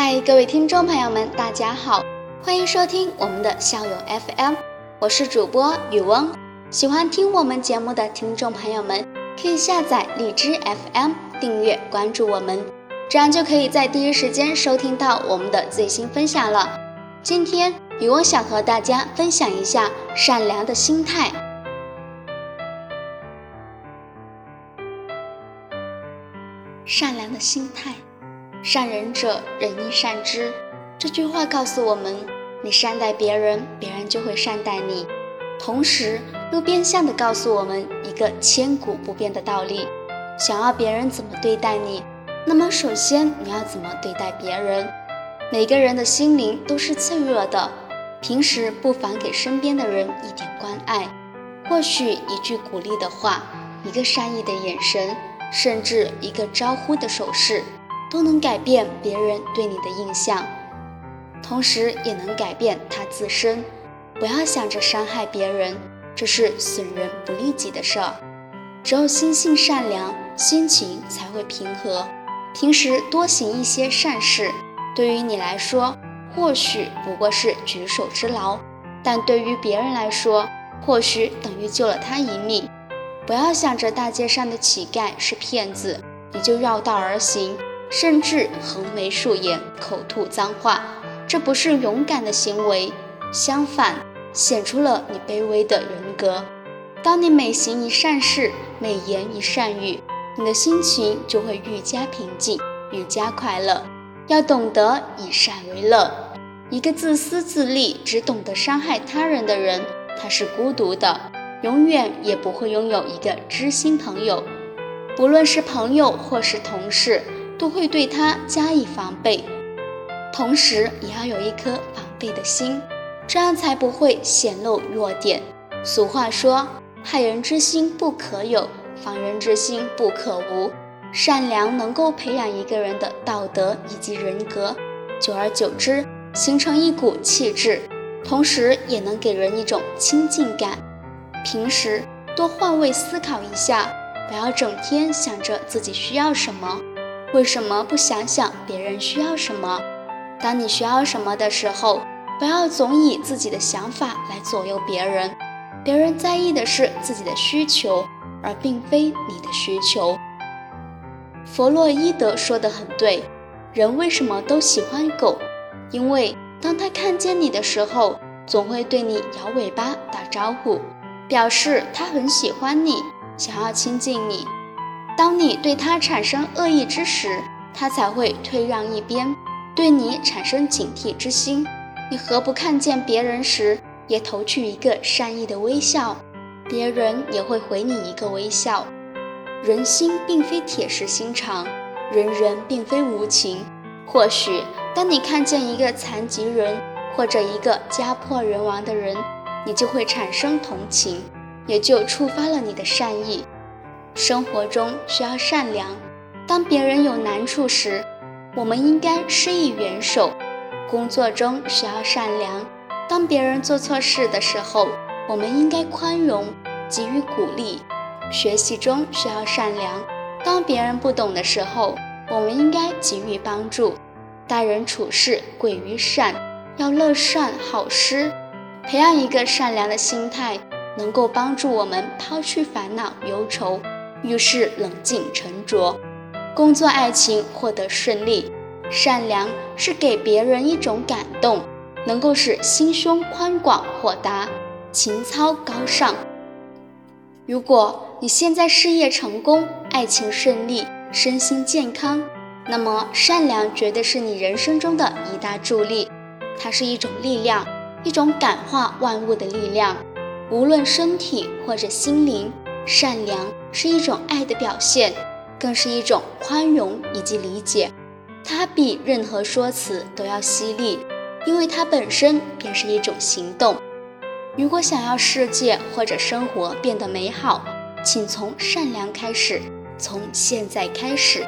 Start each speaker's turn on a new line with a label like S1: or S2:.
S1: 嗨，各位听众朋友们，大家好，欢迎收听我们的校友 FM，我是主播雨翁。喜欢听我们节目的听众朋友们，可以下载荔枝 FM，订阅关注我们，这样就可以在第一时间收听到我们的最新分享了。今天雨翁想和大家分享一下善良的心态。善良的心态。善人者，人亦善之。这句话告诉我们，你善待别人，别人就会善待你。同时，又变相的告诉我们一个千古不变的道理：想要别人怎么对待你，那么首先你要怎么对待别人。每个人的心灵都是脆弱的，平时不妨给身边的人一点关爱，或许一句鼓励的话，一个善意的眼神，甚至一个招呼的手势。都能改变别人对你的印象，同时也能改变他自身。不要想着伤害别人，这是损人不利己的事儿。只有心性善良，心情才会平和。平时多行一些善事，对于你来说或许不过是举手之劳，但对于别人来说，或许等于救了他一命。不要想着大街上的乞丐是骗子，你就绕道而行。甚至横眉竖眼、口吐脏话，这不是勇敢的行为，相反，显出了你卑微的人格。当你每行一善事，每言一善语，你的心情就会愈加平静，愈加快乐。要懂得以善为乐。一个自私自利、只懂得伤害他人的人，他是孤独的，永远也不会拥有一个知心朋友。不论是朋友或是同事。都会对他加以防备，同时也要有一颗防备的心，这样才不会显露弱点。俗话说：“害人之心不可有，防人之心不可无。”善良能够培养一个人的道德以及人格，久而久之形成一股气质，同时也能给人一种亲近感。平时多换位思考一下，不要整天想着自己需要什么。为什么不想想别人需要什么？当你需要什么的时候，不要总以自己的想法来左右别人。别人在意的是自己的需求，而并非你的需求。弗洛伊德说的很对，人为什么都喜欢狗？因为当他看见你的时候，总会对你摇尾巴打招呼，表示他很喜欢你，想要亲近你。当你对他产生恶意之时，他才会退让一边，对你产生警惕之心。你何不看见别人时，也投去一个善意的微笑，别人也会回你一个微笑。人心并非铁石心肠，人人并非无情。或许当你看见一个残疾人或者一个家破人亡的人，你就会产生同情，也就触发了你的善意。生活中需要善良，当别人有难处时，我们应该施以援手；工作中需要善良，当别人做错事的时候，我们应该宽容，给予鼓励；学习中需要善良，当别人不懂的时候，我们应该给予帮助；待人处事贵于善，要乐善好施，培养一个善良的心态，能够帮助我们抛去烦恼忧愁。遇事冷静沉着，工作爱情获得顺利。善良是给别人一种感动，能够使心胸宽广豁达，情操高尚。如果你现在事业成功，爱情顺利，身心健康，那么善良绝对是你人生中的一大助力。它是一种力量，一种感化万物的力量，无论身体或者心灵。善良是一种爱的表现，更是一种宽容以及理解。它比任何说辞都要犀利，因为它本身便是一种行动。如果想要世界或者生活变得美好，请从善良开始，从现在开始。